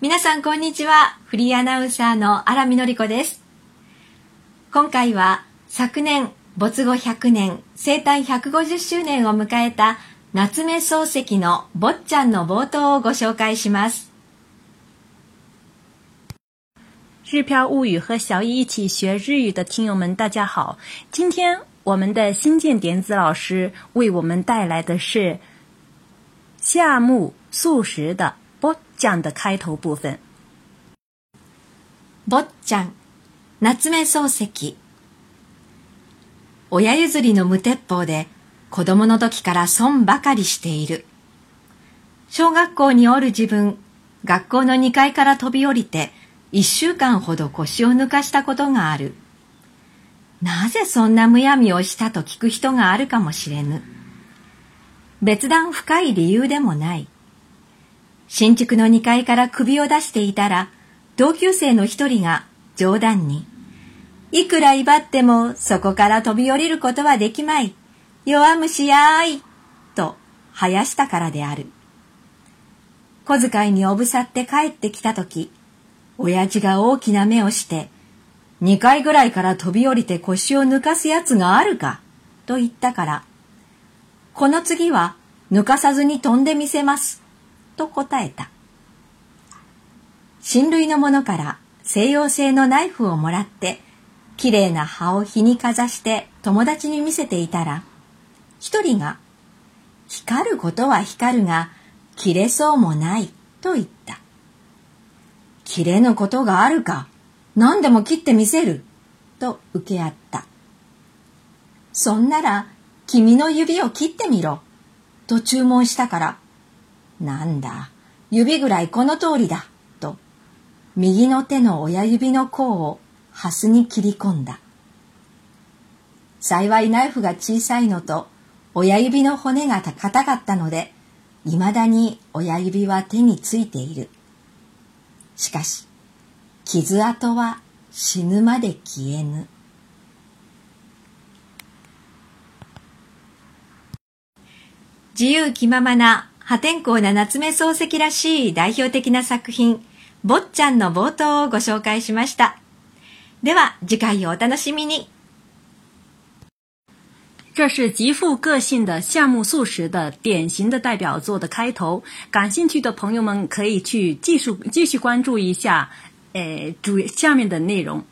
皆さんこんにちは。フリーアナウンサーの荒見のり子です。今回は昨年没後100年、生誕150周年を迎えた夏目漱石の坊ちゃんの冒頭をご紹介します。日漂物语和小易一起学日语的听友们，大家好！今天我们的新建点子老师为我们带来的是夏目漱石的“波讲”的开头部分。坊ちゃん、夏目漱石。親譲りの無鉄砲で子供の時から損ばかりしている。小学校におる自分、学校の2階から飛び降りて一週間ほど腰を抜かしたことがある。なぜそんなむやみをしたと聞く人があるかもしれぬ。別段深い理由でもない。新築の2階から首を出していたら、同級生の一人が冗談に、いくら威張ってもそこから飛び降りることはできまい。弱虫やーい。と生やしたからである。小遣いにおぶさって帰ってきたとき、親父が大きな目をして、二階ぐらいから飛び降りて腰を抜かすやつがあるかと言ったから、この次は抜かさずに飛んでみせます。と答えた。親類の者から西洋製のナイフをもらって、綺麗な葉を日にかざして友達に見せていたら、一人が、光ることは光るが、切れそうもないと言った。切れぬことがあるか、何でも切ってみせる、と受け合った。そんなら、君の指を切ってみろ、と注文したから、なんだ、指ぐらいこの通りだ、と、右の手の親指の甲をハスに切り込んだ。幸いナイフが小さいのと、親指の骨が硬かったので、未だに親指は手についている。しかし、傷跡は死ぬまで消えぬ。自由気ままな破天荒な夏目漱石らしい代表的な作品、坊ちゃんの冒頭をご紹介しました。では次回をお楽しみに。这是极富个性的夏目漱石的典型的代表作的开头。感兴趣的朋友们可以去继续继续关注一下，诶呃，主下面的内容。